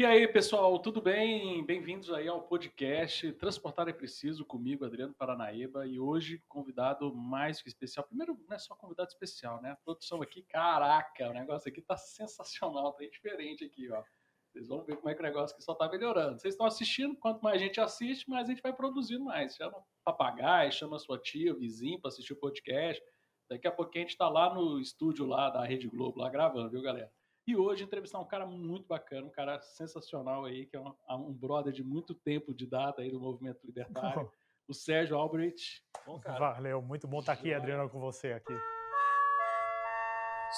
E aí, pessoal, tudo bem? Bem-vindos aí ao podcast Transportar é Preciso, comigo, Adriano Paranaíba, e hoje convidado mais que especial. Primeiro, não é só convidado especial, né? A produção aqui, caraca, o negócio aqui tá sensacional, tá diferente aqui, ó. Vocês vão ver como é que o negócio aqui só tá melhorando. Vocês estão assistindo, quanto mais gente assiste, mais a gente vai produzindo mais. Chama papagaio, chama sua tia, vizinho para assistir o podcast. Daqui a pouquinho a gente tá lá no estúdio lá da Rede Globo, lá gravando, viu, galera? E hoje entrevistar um cara muito bacana, um cara sensacional aí, que é um, um brother de muito tempo de data aí do movimento libertário, o Sérgio Albrecht. Bom, cara. Valeu, muito bom estar aqui, Adriano, com você aqui.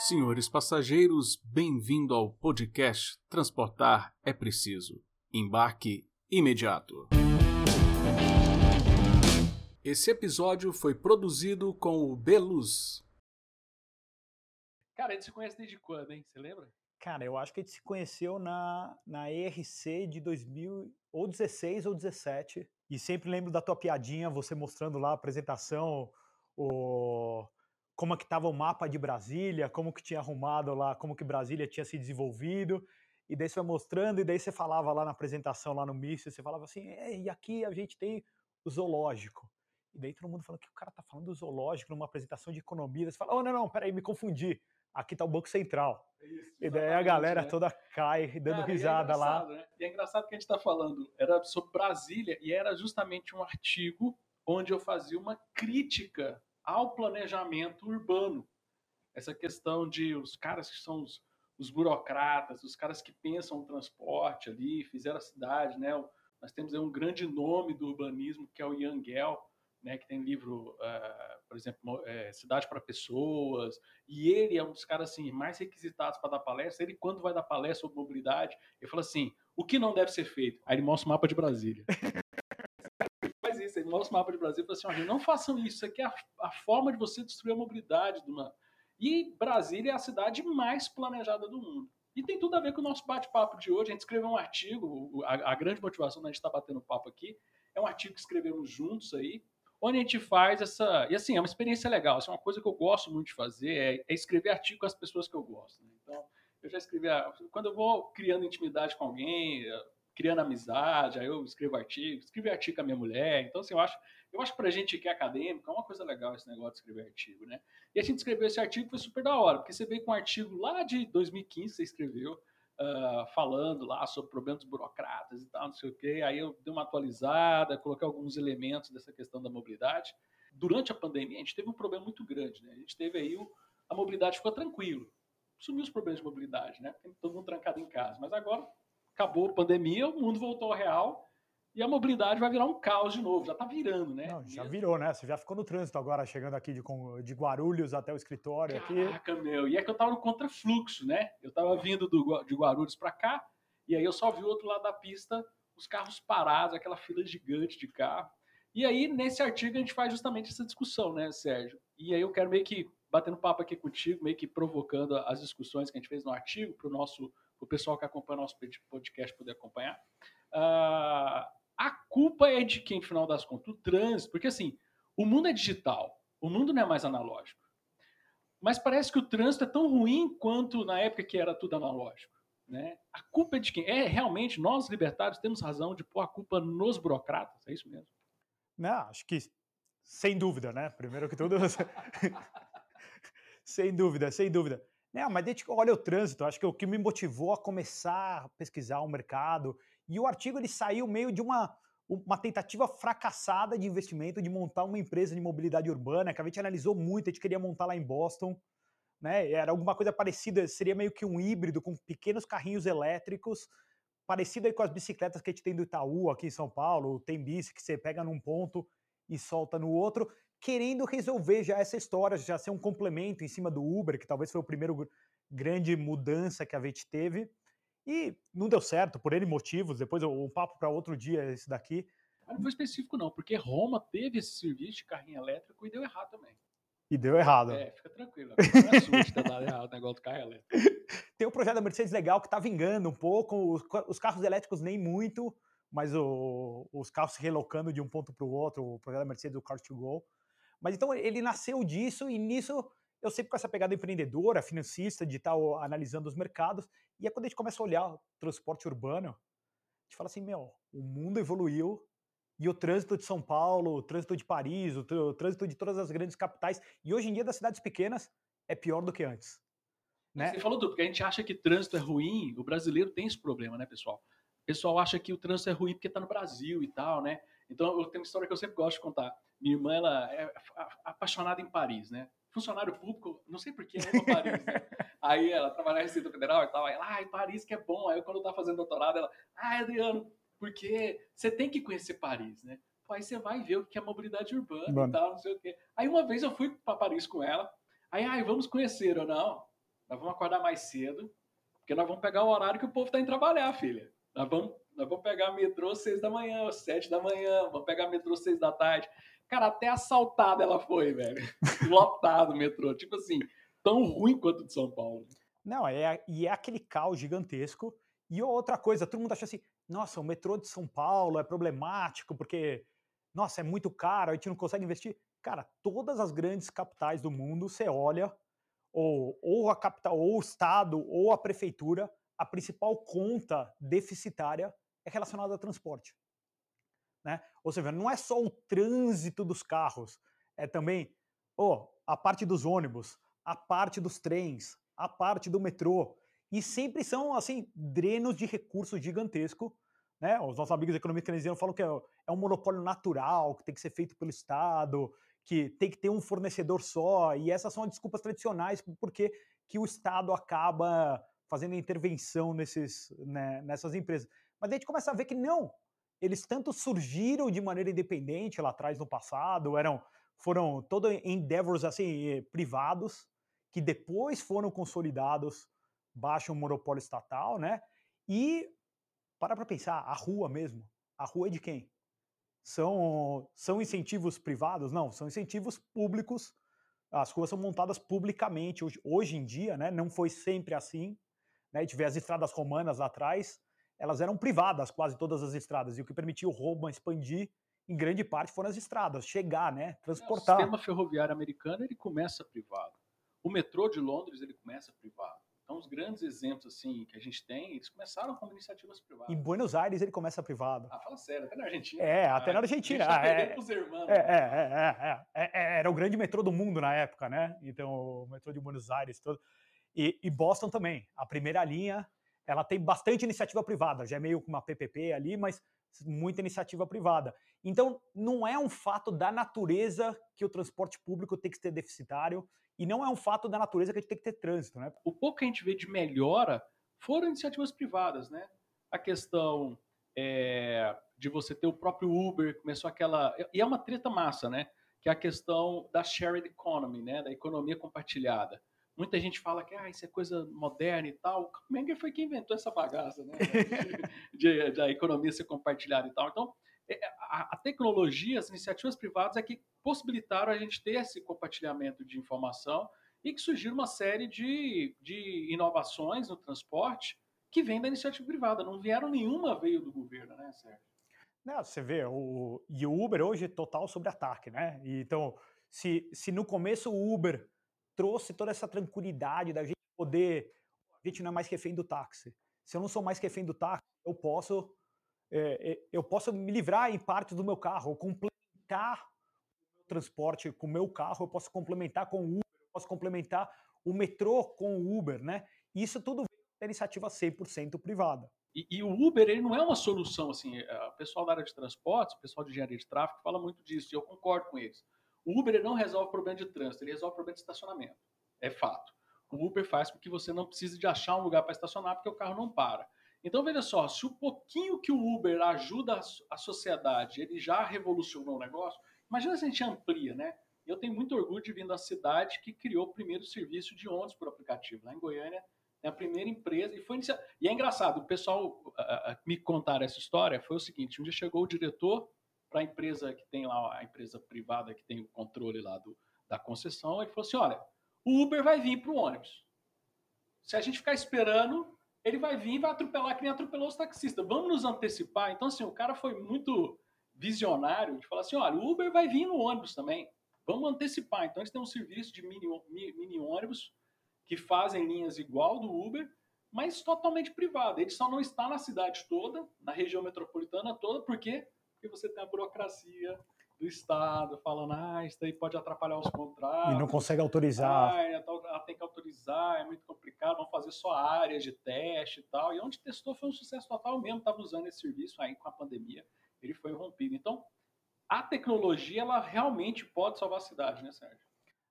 Senhores passageiros, bem-vindo ao podcast Transportar é Preciso. Embarque imediato. Esse episódio foi produzido com o Beluz. Cara, a gente se conhece desde quando, hein? Você lembra? Cara, eu acho que a gente se conheceu na, na ERC de 2000, ou 16 ou 17. E sempre lembro da tua piadinha, você mostrando lá a apresentação, o, como é que estava o mapa de Brasília, como que tinha arrumado lá, como que Brasília tinha se desenvolvido. E daí você vai mostrando, e daí você falava lá na apresentação, lá no MIS, você falava assim, e aqui a gente tem o zoológico. E daí todo mundo falando que o cara tá falando do zoológico numa apresentação de economia. Você fala, oh, não, não, peraí, me confundi aqui tá o Banco Central. Isso, e daí a galera né? toda cai dando Cara, risada é lá. Né? E é engraçado que a gente está falando, era sobre Brasília e era justamente um artigo onde eu fazia uma crítica ao planejamento urbano. Essa questão de os caras que são os, os burocratas, os caras que pensam o transporte ali, fizeram a cidade, né? Nós temos aí um grande nome do urbanismo que é o Yangel, né, que tem livro, uh, por exemplo, é, Cidade para Pessoas, e ele é um dos caras assim, mais requisitados para dar palestra. Ele, quando vai dar palestra sobre mobilidade, ele fala assim: o que não deve ser feito? Aí ele mostra o mapa de Brasília. faz isso, ele mostra o mapa de Brasília e fala assim: não façam isso, isso aqui é a, a forma de você destruir a mobilidade. De uma... E Brasília é a cidade mais planejada do mundo. E tem tudo a ver com o nosso bate-papo de hoje. A gente escreveu um artigo, a, a grande motivação da gente estar tá batendo papo aqui é um artigo que escrevemos juntos aí, onde a gente faz essa. E assim, é uma experiência legal. Assim, uma coisa que eu gosto muito de fazer é, é escrever artigo com as pessoas que eu gosto. Né? Então, eu já escrevi. Quando eu vou criando intimidade com alguém, criando amizade, aí eu escrevo artigo, escrevi artigo com a minha mulher. Então, assim, eu acho, eu acho pra gente que é acadêmico, é uma coisa legal esse negócio de escrever artigo, né? E a gente escreveu esse artigo foi super da hora, porque você veio com um artigo lá de 2015, você escreveu, uh, falando lá sobre problemas burocratas e tal, não sei o quê. Aí eu dei uma atualizada, coloquei alguns elementos dessa questão da mobilidade. Durante a pandemia, a gente teve um problema muito grande, né? A gente teve aí o, a mobilidade ficou tranquilo. Sumiu os problemas de mobilidade, né? Todo mundo trancado em casa. Mas agora acabou a pandemia, o mundo voltou ao real e a mobilidade vai virar um caos de novo, já está virando, né? Não, já virou, né? Você já ficou no trânsito agora, chegando aqui de, de Guarulhos até o escritório Caraca, aqui. meu, e é que eu estava no contrafluxo, né? Eu estava vindo do, de Guarulhos para cá, e aí eu só vi o outro lado da pista, os carros parados, aquela fila gigante de carro. E aí, nesse artigo, a gente faz justamente essa discussão, né, Sérgio? E aí eu quero meio que batendo papo aqui contigo, meio que provocando as discussões que a gente fez no artigo, para o nosso, o pessoal que acompanha o nosso podcast poder acompanhar. Uh, a culpa é de quem, final das contas? O trânsito. Porque assim, o mundo é digital, o mundo não é mais analógico. Mas parece que o trânsito é tão ruim quanto na época que era tudo analógico. Né? A culpa é de quem? É realmente nós libertários temos razão de pôr a culpa nos burocratas, é isso mesmo? Não, acho que sem dúvida, né? Primeiro que tudo, sem dúvida, sem dúvida. Não, mas desde que olha o trânsito, acho que o que me motivou a começar a pesquisar o mercado e o artigo ele saiu meio de uma, uma tentativa fracassada de investimento de montar uma empresa de mobilidade urbana, que a gente analisou muito, a gente queria montar lá em Boston, né? Era alguma coisa parecida, seria meio que um híbrido com pequenos carrinhos elétricos, parecido aí com as bicicletas que a gente tem do Itaú aqui em São Paulo, tem bici que você pega num ponto e solta no outro, querendo resolver já essa história, já ser um complemento em cima do Uber, que talvez foi o primeiro grande mudança que a gente teve. E não deu certo por N motivos, depois um papo para outro dia esse daqui. Não foi específico não, porque Roma teve esse serviço de carrinho elétrico e deu errado também. E deu errado. É, fica tranquilo. Não dado errado o negócio do carro elétrico. Tem um projeto da Mercedes legal que está vingando um pouco, os, os, carros elétricos nem muito, mas o, os carros se relocando de um ponto para o outro, o projeto da Mercedes, o Car to Go. Mas então ele nasceu disso e nisso eu sempre com essa pegada empreendedora, financista, de estar analisando os mercados, e é quando a gente começa a olhar o transporte urbano, a gente fala assim, meu, o mundo evoluiu, e o trânsito de São Paulo, o trânsito de Paris, o, o trânsito de todas as grandes capitais, e hoje em dia das cidades pequenas, é pior do que antes. Né? Você falou tudo, porque a gente acha que trânsito é ruim, o brasileiro tem esse problema, né, pessoal? O pessoal acha que o trânsito é ruim porque está no Brasil e tal, né? Então, eu tenho uma história que eu sempre gosto de contar. Minha irmã, ela é apaixonada em Paris, né? Funcionário público, não sei porquê, ama Paris, né? Aí ela trabalha na Receita Federal e tal, aí ela, ai, Paris que é bom. Aí quando eu tava fazendo doutorado, ela, ai, Adriano, porque você tem que conhecer Paris, né? Pô, aí você vai ver o que é mobilidade urbana Mano. e tal, não sei o quê. Aí uma vez eu fui para Paris com ela, aí, ai, vamos conhecer ou não? Nós vamos acordar mais cedo, porque nós vamos pegar o horário que o povo tá indo trabalhar, filha. Nós vamos, nós vamos pegar metrô seis da manhã, sete da manhã, vamos pegar metrô seis da tarde. Cara, até assaltada ela foi, velho. Lotado o metrô. Tipo assim, tão ruim quanto de São Paulo. Não, é, e é aquele caos gigantesco. E outra coisa, todo mundo acha assim, nossa, o metrô de São Paulo é problemático porque, nossa, é muito caro, a gente não consegue investir. Cara, todas as grandes capitais do mundo, você olha, ou, ou a capital, ou o estado, ou a prefeitura, a principal conta deficitária é relacionada a transporte. Né? Ou seja, não é só o trânsito dos carros, é também oh, a parte dos ônibus, a parte dos trens, a parte do metrô. E sempre são assim drenos de recursos gigantesco. Né? Os nossos amigos economistas keynesianos falam que é, é um monopólio natural, que tem que ser feito pelo Estado, que tem que ter um fornecedor só. E essas são as desculpas tradicionais porque que o Estado acaba fazendo intervenção nesses, né, nessas empresas. Mas a gente começa a ver que não, eles tanto surgiram de maneira independente lá atrás no passado, eram foram todos endeavors assim privados que depois foram consolidados baixo um monopólio estatal, né? E para para pensar, a rua mesmo, a rua é de quem? São são incentivos privados? Não, são incentivos públicos. As ruas são montadas publicamente hoje, hoje em dia, né? Não foi sempre assim. Né? Vê as estradas romanas lá atrás, elas eram privadas, quase todas as estradas, e o que permitiu Roma expandir, em grande parte, foram as estradas, chegar, né, transportar. O sistema ferroviário americano, ele começa privado. O metrô de Londres, ele começa privado. Então, os grandes exemplos assim que a gente tem, eles começaram como iniciativas privadas. Em Buenos Aires ele começa privado. Ah, fala sério, até na Argentina. É, até na Argentina. Tá é, é, é, é, era o grande metrô do mundo na época, né? Então, o metrô de Buenos Aires todo. E, e Boston também. A primeira linha ela tem bastante iniciativa privada, já é meio com uma PPP ali, mas muita iniciativa privada. Então, não é um fato da natureza que o transporte público tem que ser deficitário e não é um fato da natureza que a gente tem que ter trânsito, né? O pouco que a gente vê de melhora foram iniciativas privadas, né? A questão é, de você ter o próprio Uber, começou aquela... E é uma treta massa, né? Que é a questão da shared economy, né? Da economia compartilhada. Muita gente fala que ah, isso é coisa moderna e tal. O Menger foi quem inventou essa bagaça, né? de, de, de, a economia ser compartilhada e tal. Então, é, a, a, tecnologia, as iniciativas privadas é que possibilitaram a gente ter esse compartilhamento de informação e que surgiram uma série de, de inovações no transporte que vem da iniciativa privada. Não vieram nenhuma veio do governo, né, Sérgio? Não, você vê, o, e o Uber hoje é total sobre ataque, né? Então, se, se no começo o Uber trouxe toda essa tranquilidade da gente poder. A gente não é mais refém do táxi. Se eu não sou mais refém do táxi, eu posso, é, eu posso me livrar em parte do meu carro, complementar o transporte com o meu carro, eu posso complementar com o Uber, eu posso complementar o metrô com o Uber, né? Isso tudo vem da iniciativa 100% privada. E, e, o Uber ele não é uma solução assim. O pessoal da área de transportes, o pessoal de engenharia de tráfego fala muito disso e eu concordo com eles. O Uber não resolve o problema de trânsito, ele resolve o problema de estacionamento. É fato. O Uber faz com que você não precise de achar um lugar para estacionar porque o carro não para. Então veja só, se o pouquinho que o Uber ajuda a sociedade, ele já revolucionou o negócio, imagina se a gente amplia, né? Eu tenho muito orgulho de vir da cidade que criou o primeiro serviço de ônibus por aplicativo. Lá em Goiânia, é a primeira empresa. E, foi inicia... e é engraçado, o pessoal uh, me contar essa história foi o seguinte: um dia chegou o diretor para a empresa que tem lá, a empresa privada que tem o controle lá do, da concessão, ele falou assim: olha, o Uber vai vir para o ônibus. Se a gente ficar esperando, ele vai vir e vai atropelar que nem atropelou os taxistas. Vamos nos antecipar. Então, assim, o cara foi muito visionário de falar assim: olha, o Uber vai vir no ônibus também. vamos antecipar. Então, eles têm um serviço de mini, mini ônibus que fazem linhas igual do Uber, mas totalmente privado. Ele só não está na cidade toda, na região metropolitana toda, porque porque você tem a burocracia do Estado falando, ah, isso aí pode atrapalhar os contratos. E não consegue autorizar. Ah, ela tem que autorizar, é muito complicado, vão fazer só áreas de teste e tal. E onde testou foi um sucesso total mesmo, estava usando esse serviço aí com a pandemia, ele foi rompido. Então, a tecnologia, ela realmente pode salvar a cidade, né, Sérgio?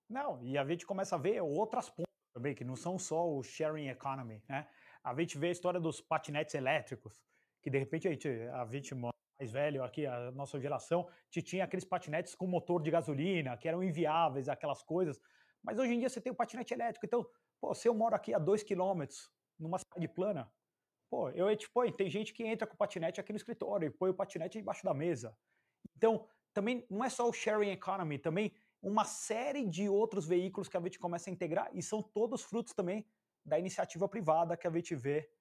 Não, e a gente começa a ver outras pontas também, que não são só o sharing economy, né? A gente vê a história dos patinetes elétricos, que de repente a gente, a gente mais velho aqui, a nossa geração, tinha aqueles patinetes com motor de gasolina, que eram inviáveis, aquelas coisas. Mas hoje em dia você tem o patinete elétrico. Então, pô, se eu moro aqui a dois quilômetros, numa cidade plana, pô, eu tipo, tem gente que entra com o patinete aqui no escritório e põe o patinete debaixo da mesa. Então, também não é só o sharing economy, também uma série de outros veículos que a gente começa a integrar e são todos frutos também da iniciativa privada que a gente vê,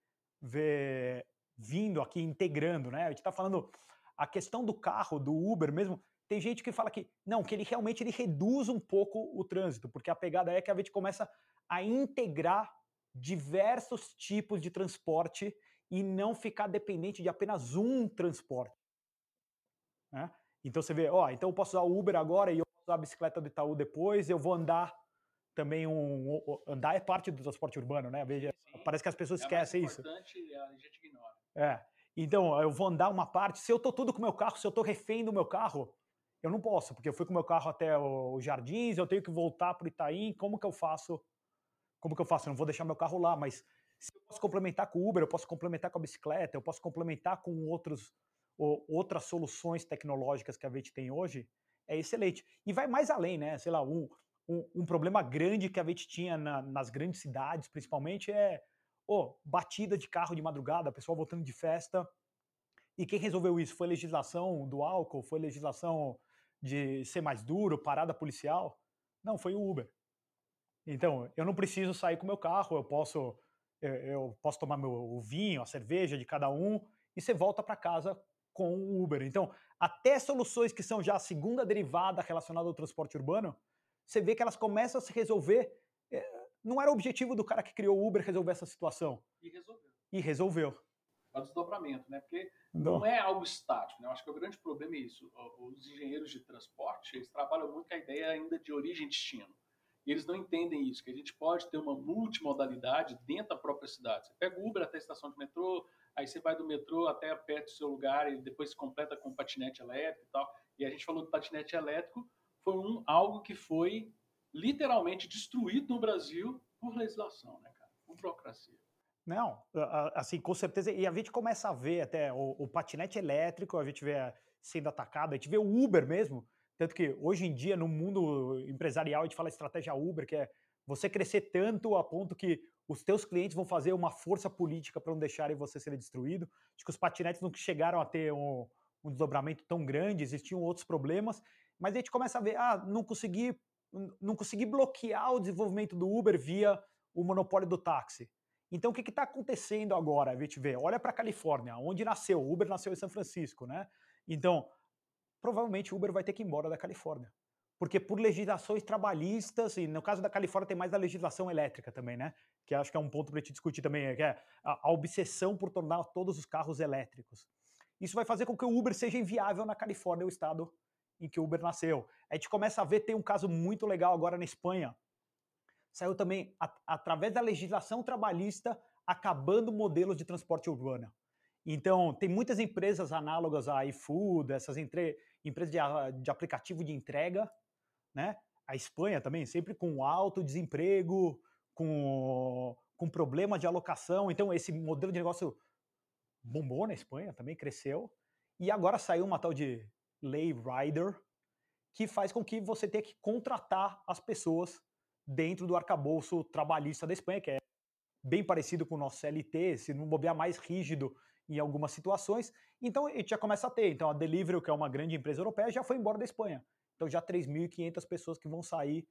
vê vindo aqui, integrando, né? A gente está falando a questão do carro, do Uber mesmo, tem gente que fala que não, que ele realmente ele reduz um pouco o trânsito, porque a pegada é que a gente começa a integrar diversos tipos de transporte e não ficar dependente de apenas um transporte. Né? Então você vê, ó, então eu posso usar o Uber agora e eu posso usar a bicicleta do Itaú depois, eu vou andar também um, um andar é parte do transporte urbano, né? Parece que as pessoas é esquecem isso. Importante, a gente ignora. É. Então, eu vou andar uma parte. Se eu tô tudo com o meu carro, se eu tô refém do meu carro, eu não posso, porque eu fui com o meu carro até os jardins, eu tenho que voltar para o Itaim. Como que eu faço? Como que eu faço? Eu não vou deixar meu carro lá, mas se eu posso complementar com o Uber, eu posso complementar com a bicicleta, eu posso complementar com outros, ou, outras soluções tecnológicas que a gente tem hoje, é excelente. E vai mais além, né? Sei lá, um, um, um problema grande que a gente tinha na, nas grandes cidades, principalmente, é oh, batida de carro de madrugada, pessoal voltando de festa. E quem resolveu isso? Foi legislação do álcool? Foi legislação de ser mais duro, parada policial? Não, foi o Uber. Então, eu não preciso sair com meu carro, eu posso eu, eu posso tomar meu o vinho, a cerveja de cada um e você volta para casa com o Uber. Então, até soluções que são já a segunda derivada relacionada ao transporte urbano, você vê que elas começam a se resolver é, não era o objetivo do cara que criou o Uber resolver essa situação. E resolveu. E resolveu. É o desdobramento, né? Porque não. não, é algo estático, né? Eu acho que o grande problema é isso. Os engenheiros de transporte, eles trabalham muito com a ideia ainda de origem e destino. E eles não entendem isso, que a gente pode ter uma multimodalidade dentro da própria cidade. Você pega o Uber até a estação de metrô, aí você vai do metrô até perto do seu lugar e depois se completa com patinete elétrico e tal. E a gente falou do patinete elétrico, foi um, algo que foi literalmente destruído no Brasil por legislação, né, cara? Por burocracia. Não, assim, com certeza. E a gente começa a ver até o, o patinete elétrico, a gente vê sendo atacado, a gente vê o Uber mesmo. Tanto que hoje em dia, no mundo empresarial, a gente fala estratégia Uber, que é você crescer tanto a ponto que os teus clientes vão fazer uma força política para não deixarem você ser destruído. Acho que os patinetes não chegaram a ter um, um desdobramento tão grande, existiam outros problemas, mas a gente começa a ver, ah, não consegui não consegui bloquear o desenvolvimento do Uber via o monopólio do táxi. Então, o que está acontecendo agora? A gente vê, olha para a Califórnia, onde nasceu. O Uber nasceu em São Francisco, né? Então, provavelmente o Uber vai ter que ir embora da Califórnia. Porque por legislações trabalhistas, e no caso da Califórnia tem mais a legislação elétrica também, né? Que acho que é um ponto para a gente discutir também, que é a obsessão por tornar todos os carros elétricos. Isso vai fazer com que o Uber seja inviável na Califórnia, o estado em que o Uber nasceu. A gente começa a ver, tem um caso muito legal agora na Espanha. Saiu também a, através da legislação trabalhista acabando modelos de transporte urbano. Então, tem muitas empresas análogas a iFood, essas entre, empresas de, de aplicativo de entrega, né? A Espanha também, sempre com alto desemprego, com, com problema de alocação. Então, esse modelo de negócio bombou na Espanha, também cresceu. E agora saiu uma tal de lei rider, que faz com que você tenha que contratar as pessoas dentro do arcabouço trabalhista da Espanha, que é bem parecido com o nosso CLT, se não bobear mais rígido em algumas situações. Então, a gente já começa a ter. Então, a Deliveroo, que é uma grande empresa europeia, já foi embora da Espanha. Então, já 3.500 pessoas que vão sair,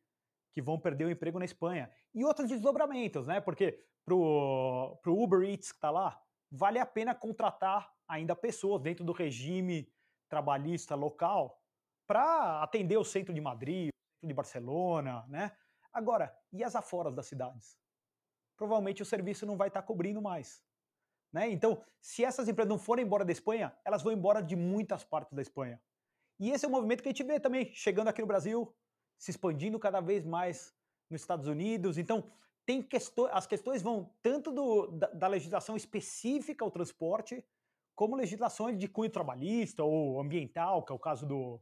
que vão perder o emprego na Espanha. E outros desdobramentos, né? Porque para o Uber Eats que está lá, vale a pena contratar ainda pessoas dentro do regime trabalhista local para atender o centro de Madrid, de Barcelona, né? Agora, e as aforas das cidades? Provavelmente o serviço não vai estar tá cobrindo mais. Né? Então, se essas empresas não forem embora da Espanha, elas vão embora de muitas partes da Espanha. E esse é um movimento que a gente vê também chegando aqui no Brasil, se expandindo cada vez mais nos Estados Unidos. Então, tem questões, as questões vão tanto do, da, da, legislação específica ao transporte, como legislações de cunho trabalhista ou ambiental, que é o caso do,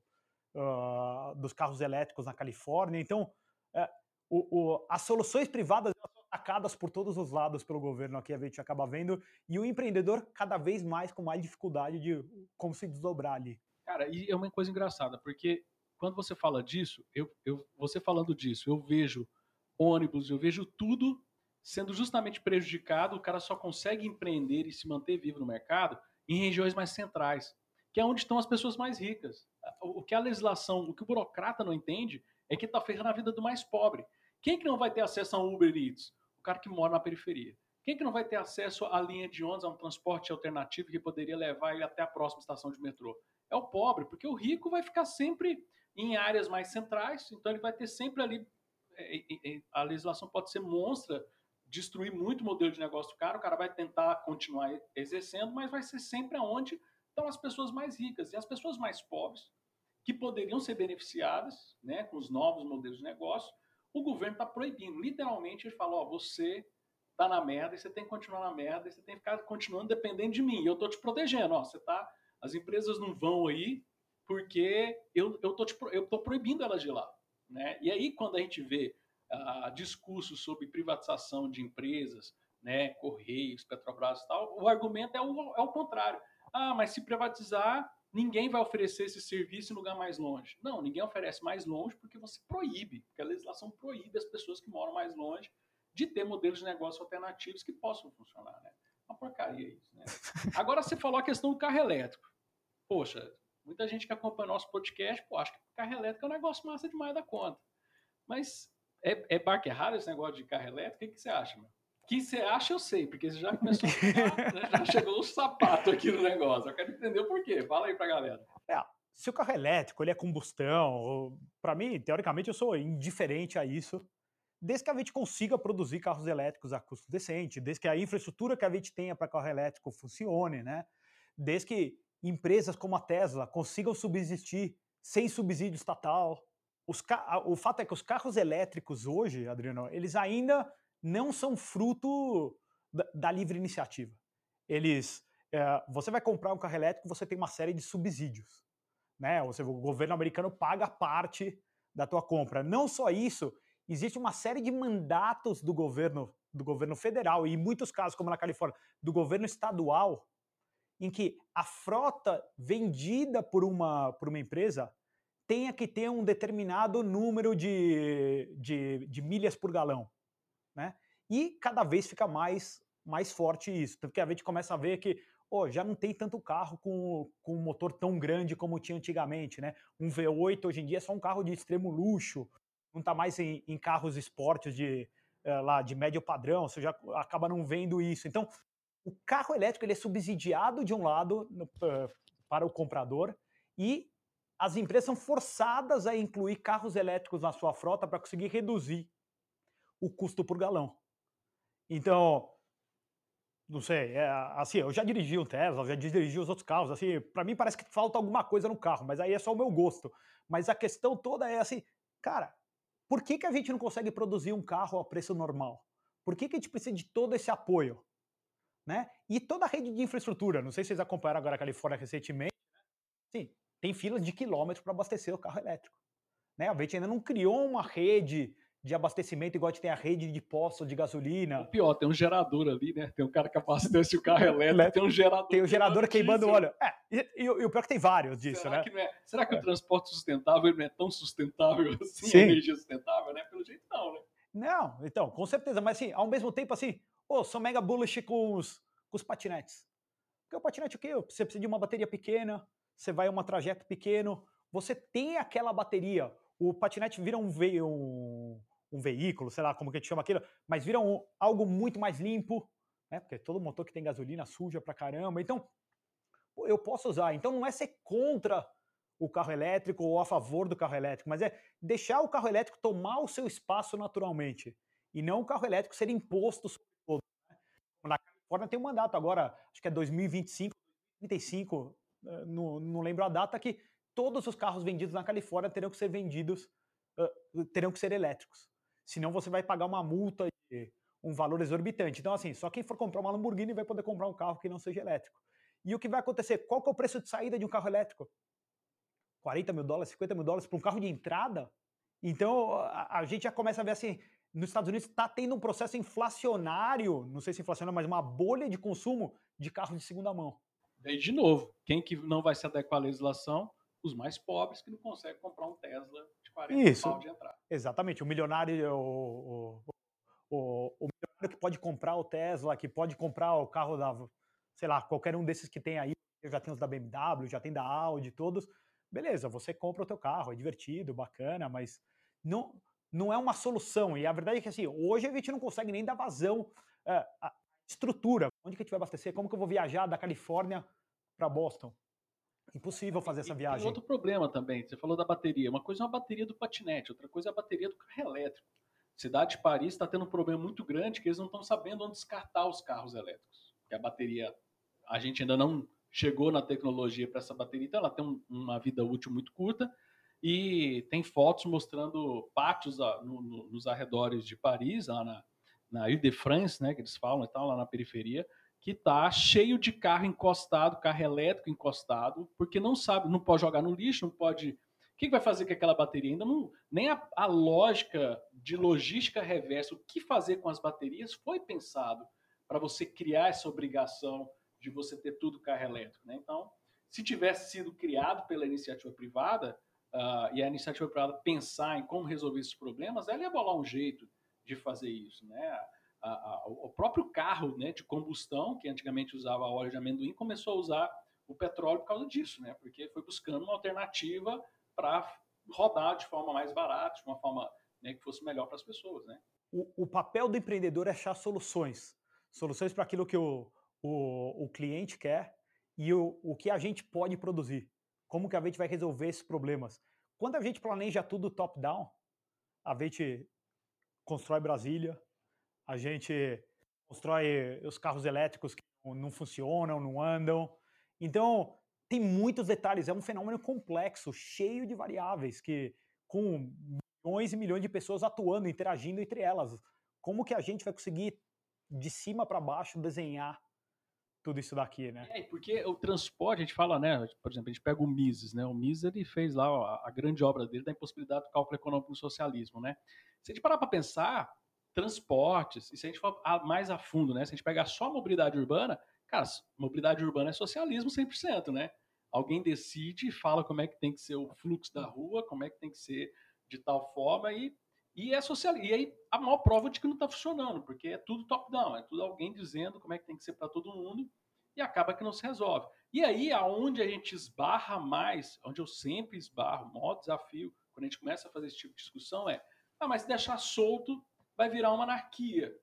uh, dos carros elétricos na Califórnia. Então, uh, o, o, as soluções privadas são atacadas por todos os lados pelo governo, aqui a gente acaba vendo, e o empreendedor cada vez mais com mais dificuldade de como se desdobrar ali. Cara, e é uma coisa engraçada, porque quando você fala disso, eu, eu, você falando disso, eu vejo ônibus, eu vejo tudo sendo justamente prejudicado, o cara só consegue empreender e se manter vivo no mercado em regiões mais centrais, que é onde estão as pessoas mais ricas. O que a legislação, o que o burocrata não entende é que está ferrando a vida do mais pobre. Quem que não vai ter acesso a um Uber Eats? O cara que mora na periferia. Quem que não vai ter acesso à linha de ônibus, a um transporte alternativo que poderia levar ele até a próxima estação de metrô? É o pobre, porque o rico vai ficar sempre em áreas mais centrais, então ele vai ter sempre ali é, a legislação pode ser monstra, destruir muito o modelo de negócio do cara, o cara vai tentar continuar exercendo, mas vai ser sempre aonde estão as pessoas mais ricas. E as pessoas mais pobres, que poderiam ser beneficiadas né, com os novos modelos de negócio, o governo está proibindo. Literalmente, ele fala: ó, você está na merda e você tem que continuar na merda e você tem que ficar continuando dependendo de mim. Eu estou te protegendo. Ó, você tá, as empresas não vão aí porque eu estou eu tô proibindo elas de ir lá. Né? E aí, quando a gente vê uh, discursos sobre privatização de empresas, né, Correios, Petrobras e tal, o argumento é o, é o contrário. Ah, mas se privatizar, ninguém vai oferecer esse serviço em lugar mais longe. Não, ninguém oferece mais longe porque você proíbe, porque a legislação proíbe as pessoas que moram mais longe de ter modelos de negócio alternativos que possam funcionar. Né? Uma porcaria isso. Né? Agora, você falou a questão do carro elétrico. Poxa, Muita gente que acompanha nosso podcast, pô, acha que carro elétrico é um negócio massa demais da conta. Mas é, é barco errado esse negócio de carro elétrico? O que, que você acha, meu? Que você acha, eu sei, porque você já começou a... já chegou o sapato aqui no negócio. Eu quero entender o porquê. Fala aí pra galera. É, se o carro é elétrico, ele é combustão, para mim, teoricamente, eu sou indiferente a isso, desde que a gente consiga produzir carros elétricos a custo decente, desde que a infraestrutura que a gente tenha para carro elétrico funcione, né? Desde que empresas como a Tesla consigam subsistir sem subsídio estatal. o fato é que os carros elétricos hoje, Adriano, eles ainda não são fruto da, da livre iniciativa. Eles, é, você vai comprar um carro elétrico, você tem uma série de subsídios, né? Ou seja, o governo americano paga parte da tua compra. Não só isso, existe uma série de mandatos do governo do governo federal e em muitos casos, como na Califórnia, do governo estadual em que a frota vendida por uma, por uma empresa tenha que ter um determinado número de, de, de milhas por galão. Né? E cada vez fica mais, mais forte isso, porque a gente começa a ver que oh, já não tem tanto carro com, com um motor tão grande como tinha antigamente. Né? Um V8 hoje em dia é só um carro de extremo luxo, não está mais em, em, carros esportes de, é, lá, de médio padrão, você já acaba não vendo isso. Então, o carro elétrico ele é subsidiado de um lado no, uh, para o comprador e as empresas são forçadas a incluir carros elétricos na sua frota para conseguir reduzir o custo por galão. Então, não sei, é, assim, eu já dirigi um Tesla, já dirigi os outros carros, assim, para mim parece que falta alguma coisa no carro, mas aí é só o meu gosto. Mas a questão toda é assim, cara, por que, que a gente não consegue produzir um carro a preço normal? Por que, que a gente precisa de todo esse apoio? né? E toda a rede de infraestrutura, não sei se vocês acompanharam agora a Califórnia recentemente, né? sim, tem filas de quilômetros para abastecer o carro elétrico. Né? A gente ainda não criou uma rede de abastecimento igual a gente tem a rede de postos de gasolina. O pior, tem um gerador ali, né? Tem um cara que abastece o carro elétrico, tem um gerador. Tem um gerador queimando óleo. É, e, e, o pior é que tem vários disso, será né? Que é, será que é. o transporte sustentável não é tão sustentável assim, Sim. a energia sustentável, né? Pelo jeito não, né? Não, então, com certeza, mas assim, ao mesmo tempo, assim, oh, sou mega bullish com os, com os patinetes. Porque o patinete o quê? Você precisa de uma bateria pequena, você vai a um trajeto pequeno, você tem aquela bateria. O patinete vira um, ve um, um veículo, sei lá como que a gente chama aquilo, mas vira um, algo muito mais limpo, né? Porque todo motor que tem gasolina suja pra caramba. Então, eu posso usar. Então não é ser contra o carro elétrico ou a favor do carro elétrico, mas é deixar o carro elétrico tomar o seu espaço naturalmente e não o carro elétrico ser imposto sobre todo. Né? Na Califórnia tem um mandato agora, acho que é 2025, 2035, eh, não, não lembro a data, que todos os carros vendidos na Califórnia terão que ser vendidos, uh, terão que ser elétricos. Senão você vai pagar uma multa de um valor exorbitante. Então, assim, só quem for comprar uma Lamborghini vai poder comprar um carro que não seja elétrico. E o que vai acontecer? Qual que é o preço de saída de um carro elétrico? 40 mil dólares, 50 mil dólares para um carro de entrada? Então, a, a, gente já começa a ver assim, nos Estados Unidos está tendo um processo inflacionário, não sei se inflacionário, mas uma bolha de consumo de carros de segunda mão. Daí, de novo, quem que não vai se adequar à legislação? Os mais pobres que não conseguem comprar um Tesla de 40 Isso. pau de entrada. Exatamente, o milionário, o, o, o, milionário que pode comprar o Tesla, que pode comprar o carro da, sei lá, qualquer um desses que tem aí, já tem os da BMW, já tem da Audi, todos, beleza, você compra o teu carro, é divertido, bacana, mas não, não é uma solução. E a verdade é que assim, hoje a gente não consegue nem dar vazão é, à estrutura. Onde que a gente vai abastecer? Como que eu vou viajar da Califórnia para Boston? Impossível fazer essa viagem. Tem outro problema também. Você falou da bateria. Uma coisa é a bateria do patinete, outra coisa é a bateria do carro elétrico. A cidade de Paris está tendo um problema muito grande que eles não estão sabendo onde descartar os carros elétricos. Que a bateria, a gente ainda não chegou na tecnologia para essa bateria, então ela tem um, uma vida útil muito curta e tem fotos mostrando pátios a, no, no, nos arredores de Paris, lá na, na Ile de France, né, que eles falam e tal, lá na periferia, que tá cheio de carro encostado, carro elétrico encostado, porque não sabe, não pode jogar no lixo, não pode. O que vai fazer com aquela bateria? Ainda não, nem a, a lógica de logística reversa, o que fazer com as baterias, foi pensado para você criar essa obrigação de você ter tudo carro elétrico. Né? Então, se tivesse sido criado pela iniciativa privada, uh, e a iniciativa privada pensar em como resolver esses problemas, ela ia bolar um jeito de fazer isso. Né? A, a, o próprio carro né, de combustão, que antigamente usava óleo de amendoim, começou a usar o petróleo por causa disso, né? porque foi buscando uma alternativa para rodar de forma mais barata, de uma forma né, que fosse melhor para as pessoas. Né? O, o papel do empreendedor é achar soluções. Soluções para aquilo que o, o, o cliente quer e o, o que a gente pode produzir. Como que a gente vai resolver esses problemas? Quando a gente planeja tudo top-down, a gente constrói Brasília, a gente constrói os carros elétricos que não funcionam, não andam. Então, tem muitos detalhes, é um fenômeno complexo, cheio de variáveis, que com milhões e milhões de pessoas atuando, interagindo entre elas. Como que a gente vai conseguir, de cima para baixo, desenhar tudo isso daqui, né? É, porque o transporte, a gente fala, né? Por exemplo, a gente pega o Mises, né? O Mises ele fez lá a, grande obra dele da impossibilidade do cálculo econômico no socialismo, né? Se a gente parar para pensar, transportes, e se a gente for mais a fundo, né? Se a gente pegar só a mobilidade urbana, cara, mobilidade urbana é socialismo 100%, né? Alguém decide e fala como é que tem que ser o fluxo da rua, como é que tem que ser de tal forma e e é social. E aí a maior prova de que não está funcionando, porque é tudo top-down, é tudo alguém dizendo como é que tem que ser para todo mundo e acaba que não se resolve. E aí, aonde a gente esbarra mais, onde eu sempre esbarro, o maior desafio, quando a gente começa a fazer esse tipo de discussão é: ah, mas deixar solto, vai virar uma anarquia,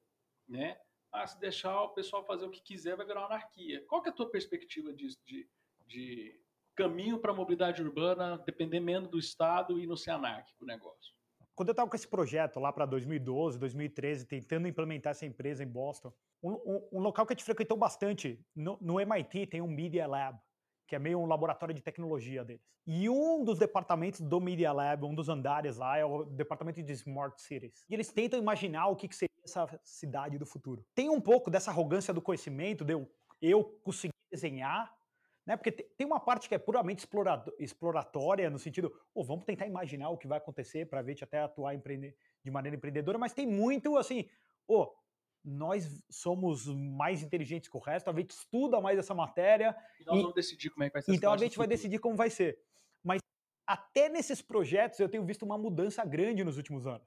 né? Ah, se deixar o pessoal fazer o que quiser, vai virar uma anarquia. Qual que é a tua perspectiva de, de, de caminho para a mobilidade urbana, depender menos do Estado e não ser anárquico o negócio? Quando eu estava com esse projeto lá para 2012, 2013, tentando implementar essa empresa em Boston, um, um, um local que a gente frequentou bastante, no, no, MIT tem um Media Lab, que é meio um laboratório de tecnologia deles. E um dos departamentos do Media Lab, um dos andares lá, é o departamento de Smart Cities. E eles tentam imaginar o que, seria essa cidade do futuro. Tem um pouco dessa arrogância do conhecimento, de eu, conseguir desenhar né? Porque tem uma parte que é puramente exploratória, no sentido, oh, vamos tentar imaginar o que vai acontecer para a gente até atuar de maneira empreendedora, mas tem muito assim, oh, nós somos mais inteligentes que o resto, a gente estuda mais essa matéria. E nós e, vamos decidir como é que vai ser. Então a gente vai decidir como vai ser. Mas até nesses projetos eu tenho visto uma mudança grande nos últimos anos.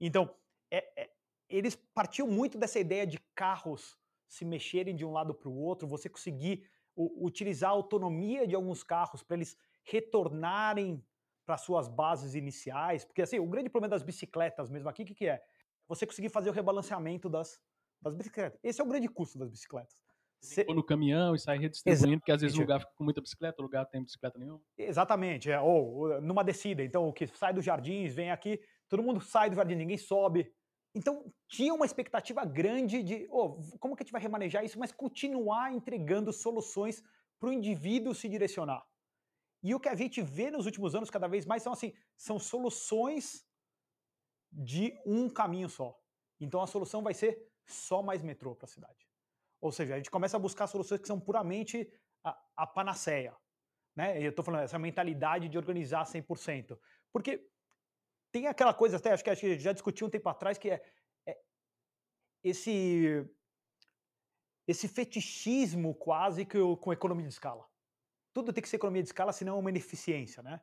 Então, é, é, eles partiam muito dessa ideia de carros se mexerem de um lado para o outro, você conseguir o, utilizar a autonomia de alguns carros para eles retornarem para suas bases iniciais, porque assim, o grande problema das bicicletas mesmo aqui, o que, que é? Você conseguir fazer o rebalanceamento das, das bicicletas. Esse é o grande custo das bicicletas. Cê... no caminhão e sair redistribuindo, Exatamente. porque às vezes o lugar fica com muita bicicleta, o lugar tem bicicleta nenhuma. Exatamente, é, ou numa descida, então o que sai dos jardins, vem aqui, todo mundo sai do jardim, ninguém sobe. Então tinha uma expectativa grande de oh, como que a gente vai remanejar isso, mas continuar entregando soluções para o indivíduo se direcionar. E o que a gente vê nos últimos anos cada vez mais são assim, são soluções de um caminho só. Então a solução vai ser só mais metrô para a cidade. Ou seja, a gente começa a buscar soluções que são puramente a, a panaceia. Né? Eu estou falando essa mentalidade de organizar 100%. Porque tem aquela coisa, até acho que a gente já discutiu um tempo atrás, que é, é esse, esse fetichismo quase que eu, com economia de escala. Tudo tem que ser economia de escala, senão é uma ineficiência, né?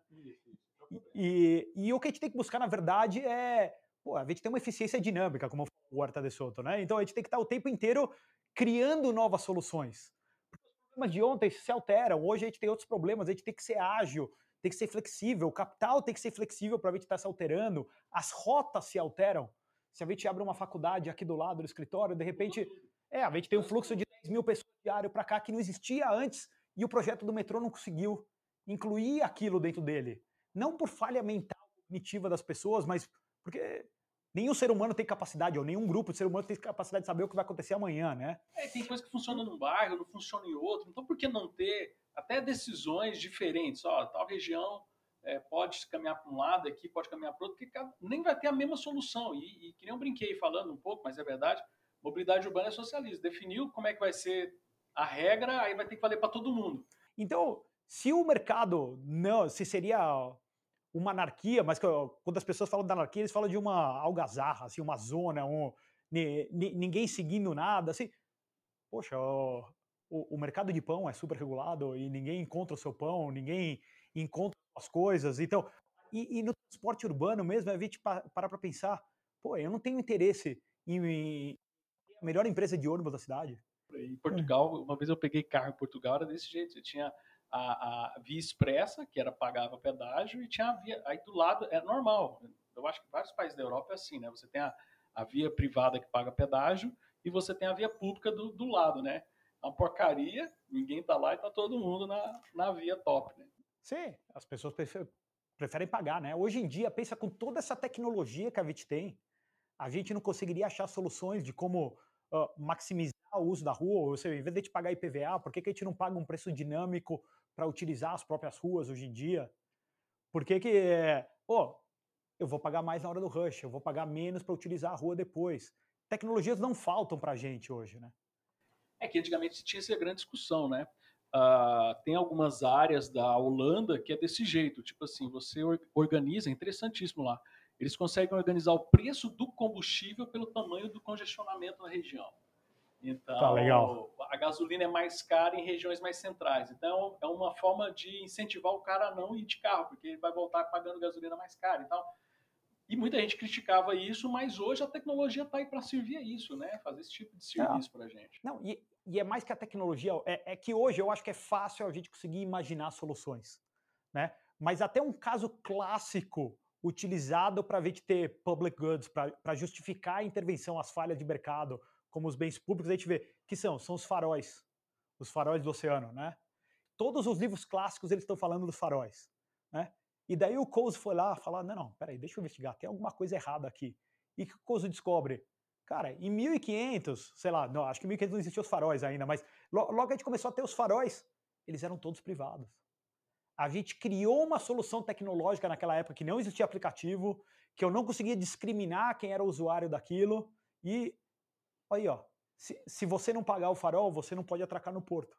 E, e, o que a gente tem que buscar, na verdade, é. Pô, a gente tem uma eficiência dinâmica, como o Horta de Soto, né? Então a gente tem que estar o tempo inteiro criando novas soluções. Os problemas de ontem se alteram, hoje a gente tem outros problemas, a gente tem que ser ágil, tem que ser flexível, o capital tem que ser flexível para a gente estar se alterando, as rotas se alteram. Se a gente abre uma faculdade aqui do lado do escritório, de repente, é, a gente tem um fluxo de 10 mil pessoas diário para cá que não existia antes e o projeto do metrô não conseguiu incluir aquilo dentro dele. Não por falha mental cognitiva das pessoas, mas porque nenhum ser humano tem capacidade, ou nenhum grupo de ser humano tem capacidade de saber o que vai acontecer amanhã, né? É, tem coisa que funciona num bairro, não funciona em outro. Então, por que não ter até decisões diferentes? Ó, tal região é, pode caminhar para um lado aqui, pode caminhar para outro, porque nem vai ter a mesma solução. E, e que nem eu brinquei falando um pouco, mas é verdade, mobilidade urbana é socialismo. Definiu como é que vai ser a regra, aí vai ter que valer para todo mundo. Então, se o mercado não, se seria uma anarquia, mas quando as pessoas falam da anarquia, eles falam de uma algazarra, assim, uma zona, um, ninguém seguindo nada, assim. Poxa, o, o, mercado de pão é super regulado e ninguém encontra o seu pão, ninguém encontra as coisas. Então, e, e no transporte urbano mesmo, a gente parar para pensar, pô, eu não tenho interesse em, em a melhor empresa de ônibus da cidade. Em Portugal, uma vez eu peguei carro em Portugal, era desse jeito. Você tinha a, a via expressa, que era pagava pedágio, e tinha a via. Aí do lado, é normal. Eu acho que vários países da Europa é assim, né? Você tem a, a via privada que paga pedágio e você tem a via pública do, do lado, né? É uma porcaria, ninguém tá lá e tá todo mundo na, na via top, né? Sim, as pessoas preferem, preferem pagar, né? Hoje em dia, pensa com toda essa tecnologia que a gente tem, a gente não conseguiria achar soluções de como uh, maximizar o uso da rua, ou seja, em vez de pagar IPVA, por que, que a gente não paga um preço dinâmico para utilizar as próprias ruas hoje em dia? Por que que, pô, eu vou pagar mais na hora do rush, eu vou pagar menos para utilizar a rua depois? Tecnologias não faltam para a gente hoje, né? É que antigamente tinha essa grande discussão, né? Uh, tem algumas áreas da Holanda que é desse jeito, tipo assim, você organiza, é interessantíssimo lá, eles conseguem organizar o preço do combustível pelo tamanho do congestionamento na região. Então, tá, legal. a gasolina é mais cara em regiões mais centrais. Então, é uma forma de incentivar o cara a não ir de carro, porque ele vai voltar pagando gasolina mais cara e tal. E muita gente criticava isso, mas hoje a tecnologia está aí para servir a isso, né? Fazer esse tipo de serviço para a gente. Não, e, e, é mais que a tecnologia, é, é, que hoje eu acho que é fácil a gente conseguir imaginar soluções, né? Mas até um caso clássico utilizado para a gente ter public goods, para justificar a intervenção às falhas de mercado, como os bens públicos, a gente vê que são, são os faróis, os faróis do oceano, né? Todos os livros clássicos eles estão falando dos faróis, né? E daí o Coase foi lá falar, não, não, peraí, deixa eu investigar, tem alguma coisa errada aqui. E que o Coase descobre? Cara, em 1500, sei lá, não, acho que em 1500 não existiam os faróis ainda, mas logo a gente começou a ter os faróis, eles eram todos privados. A gente criou uma solução tecnológica naquela época que não existia aplicativo, que eu não conseguia discriminar quem era o usuário daquilo, e Aí, ó, se, se você não pagar o farol, você não pode atracar no porto.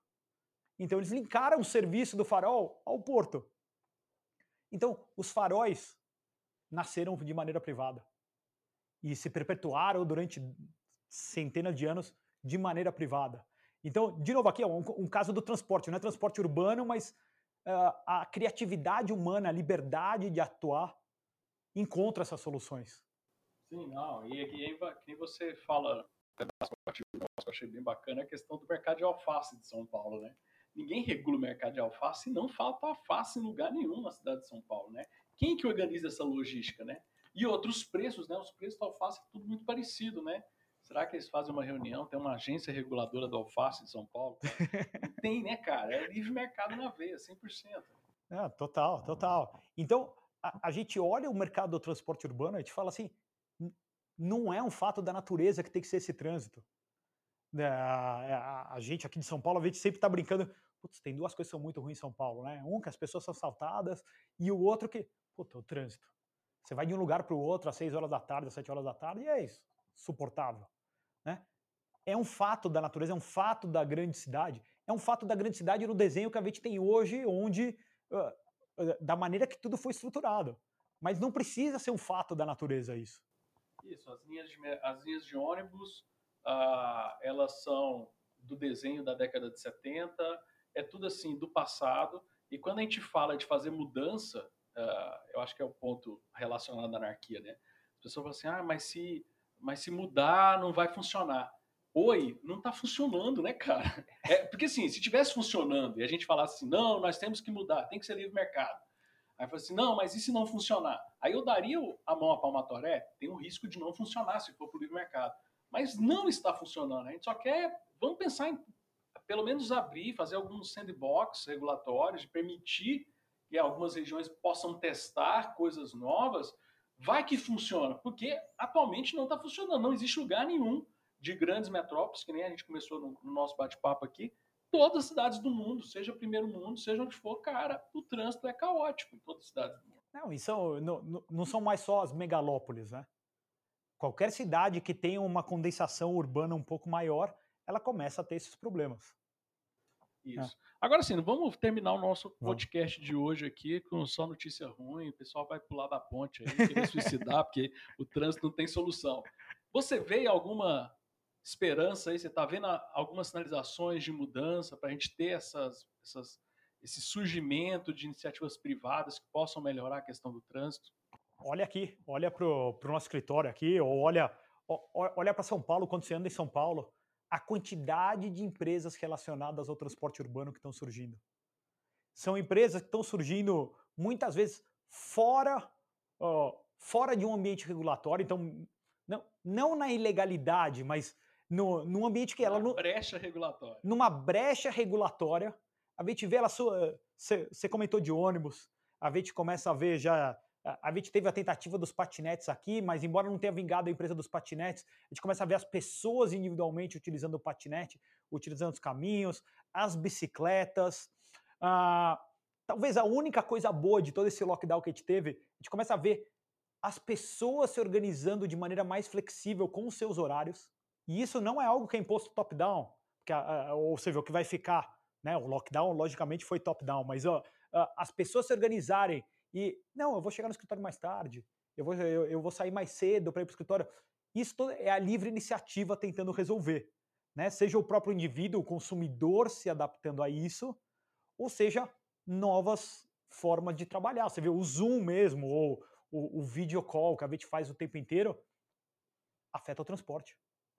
Então eles linkaram o serviço do farol ao porto. Então, os faróis nasceram de maneira privada e se perpetuaram durante centenas de anos de maneira privada. Então, de novo, aqui é um, um caso do transporte, não é transporte urbano, mas uh, a criatividade humana, a liberdade de atuar encontra essas soluções. Sim, não, e aqui que você fala que eu achei bem bacana, é a questão do mercado de alface de São Paulo, né? Ninguém regula o mercado de alface e não falta alface em lugar nenhum na cidade de São Paulo, né? Quem que organiza essa logística, né? E outros preços, né? Os preços da alface é tudo muito parecido, né? Será que eles fazem uma reunião? Tem uma agência reguladora do alface de São Paulo? Tem, né, cara? É livre mercado na veia, 100%. É, total, total. Então, a, a gente olha o mercado do transporte urbano e a gente fala assim, não é um fato da natureza que tem que ser esse trânsito. É, a, a, gente aqui de São Paulo, a gente sempre está brincando, putz, tem duas coisas que são muito ruins em São Paulo, né? Um, que as pessoas são assaltadas, e o outro que, puta, o trânsito. Você vai de um lugar para o outro às 6 horas da tarde, às 7 horas da tarde, e é isso, suportável. Né? É um fato da natureza, é um fato da grande cidade, é um fato da grande cidade no desenho que a gente tem hoje, onde, da maneira que tudo foi estruturado. Mas não precisa ser um fato da natureza isso. Isso, as linhas de, as linhas de ônibus, uh, elas são do desenho da década de 70, é tudo assim, do passado, e quando a gente fala de fazer mudança, uh, eu acho que é o ponto relacionado à anarquia, né? As pessoas falam assim, ah, mas se, mas se mudar não vai funcionar. Oi, não está funcionando, né, cara? É, porque assim, se tivesse funcionando e a gente falasse assim, não, nós temos que mudar, tem que ser livre mercado. Aí fala assim, não, mas e se não funcionar? Aí eu daria a mão à palmatoré, tem um risco de não funcionar se for para o livre mercado. Mas não está funcionando, a gente só quer, vamos pensar em pelo menos abrir, fazer alguns sandbox regulatórios, de permitir que algumas regiões possam testar coisas novas, vai que funciona, porque atualmente não está funcionando, não existe lugar nenhum de grandes metrópoles, que nem a gente começou no, no nosso bate-papo aqui, todas as cidades do mundo, seja primeiro mundo, seja onde for, cara, o trânsito é caótico em todas as cidades do mundo. Não, isso não, não são mais só as megalópolis, né? Qualquer cidade que tenha uma condensação urbana um pouco maior, ela começa a ter esses problemas. Isso. É. Agora sim, vamos terminar o nosso podcast de hoje aqui com só notícia ruim. O pessoal vai pular da ponte aí, querer suicidar, porque o trânsito não tem solução. Você vê alguma esperança aí? Você está vendo algumas sinalizações de mudança para a gente ter essas, essas, esse surgimento de iniciativas privadas que possam melhorar a questão do trânsito? Olha aqui, olha para o nosso escritório aqui, ou olha, olha para São Paulo, quando você anda em São Paulo a quantidade de empresas relacionadas ao transporte urbano que estão surgindo. São empresas que estão surgindo muitas vezes fora, uh, fora de um ambiente regulatório, então não, não na ilegalidade, mas no, num ambiente que ela... Numa brecha regulatória. Numa brecha regulatória. A gente vê ela... Você comentou de ônibus, a gente começa a ver já a gente teve a tentativa dos patinetes aqui, mas embora não tenha vingado a empresa dos patinetes, a gente começa a ver as pessoas individualmente utilizando o patinete, utilizando os caminhos, as bicicletas. Ah, talvez a única coisa boa de todo esse lockdown que a gente teve, a gente começa a ver as pessoas se organizando de maneira mais flexível com os seus horários. E isso não é algo que é imposto top-down, ou seja, o que vai ficar. Né? O lockdown, logicamente, foi top-down, mas ó, as pessoas se organizarem e, não, eu vou chegar no escritório mais tarde, eu vou, eu, eu vou sair mais cedo para ir para o escritório. Isso é a livre iniciativa tentando resolver. Né? Seja o próprio indivíduo, o consumidor se adaptando a isso, ou seja, novas formas de trabalhar. Você vê o Zoom mesmo, ou o, o video call que a gente faz o tempo inteiro, afeta o transporte.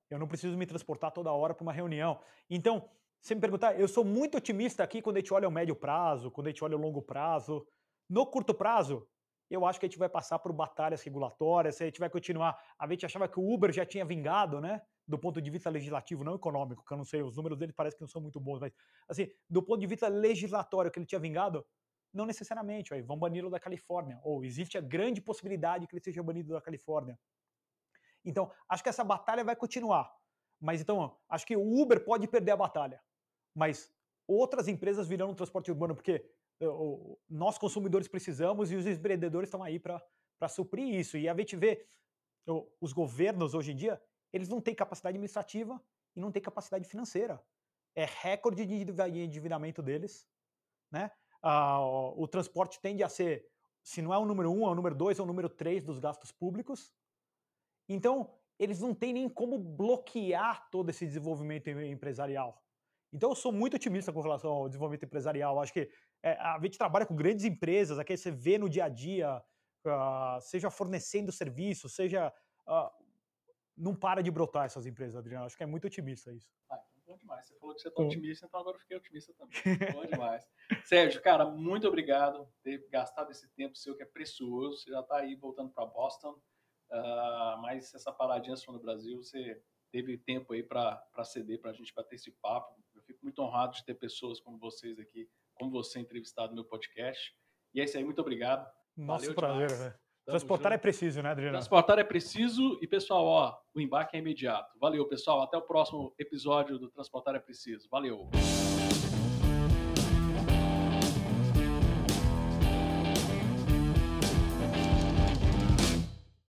Eu não preciso me transportar toda hora para uma reunião. Então, se me perguntar, eu sou muito otimista aqui quando a gente olha o médio prazo, quando a gente olha o longo prazo. No curto prazo, eu acho que a gente vai passar por batalhas regulatórias, a gente vai continuar. A gente achava que o Uber já tinha vingado, né? Do ponto de vista legislativo, não econômico, que eu não sei, os números dele parecem que não são muito bons, mas assim, do ponto de vista legislatório que ele tinha vingado, não necessariamente, vão bani-lo da Califórnia, ou existe a grande possibilidade que ele seja banido da Califórnia. Então, acho que essa batalha vai continuar. Mas então, acho que o Uber pode perder a batalha, mas outras empresas virão no transporte urbano, porque nós consumidores precisamos e os empreendedores estão aí para suprir isso. E a gente vê os governos hoje em dia, eles não têm capacidade administrativa e não têm capacidade financeira. É recorde de endividamento deles. Né? Ah, o transporte tende a ser, se não é o número um, é o número dois, é o número três dos gastos públicos. Então, eles não têm nem como bloquear todo esse desenvolvimento empresarial. Então, eu sou muito otimista com relação ao desenvolvimento empresarial. Acho que é, a gente trabalha com grandes empresas, aqui você vê no dia a dia, uh, seja fornecendo serviço, seja. Uh, não para de brotar essas empresas, Adriano. Acho que é muito otimista isso. Ah, então bom demais. Você falou que você está otimista, então agora eu fiquei otimista também. bom demais. Sérgio, cara, muito obrigado por ter gastado esse tempo seu que é precioso. Você já está aí voltando para Boston, uh, mas essa paradinha sua no Brasil, você teve tempo aí para ceder para a gente bater esse papo. Eu fico muito honrado de ter pessoas como vocês aqui, como você entrevistado no meu podcast. E é isso aí, muito obrigado. Nosso prazer, velho. Transportar junto. é preciso, né, Adriano? Transportar é preciso e, pessoal, ó, o embarque é imediato. Valeu, pessoal. Até o próximo episódio do Transportar é Preciso. Valeu.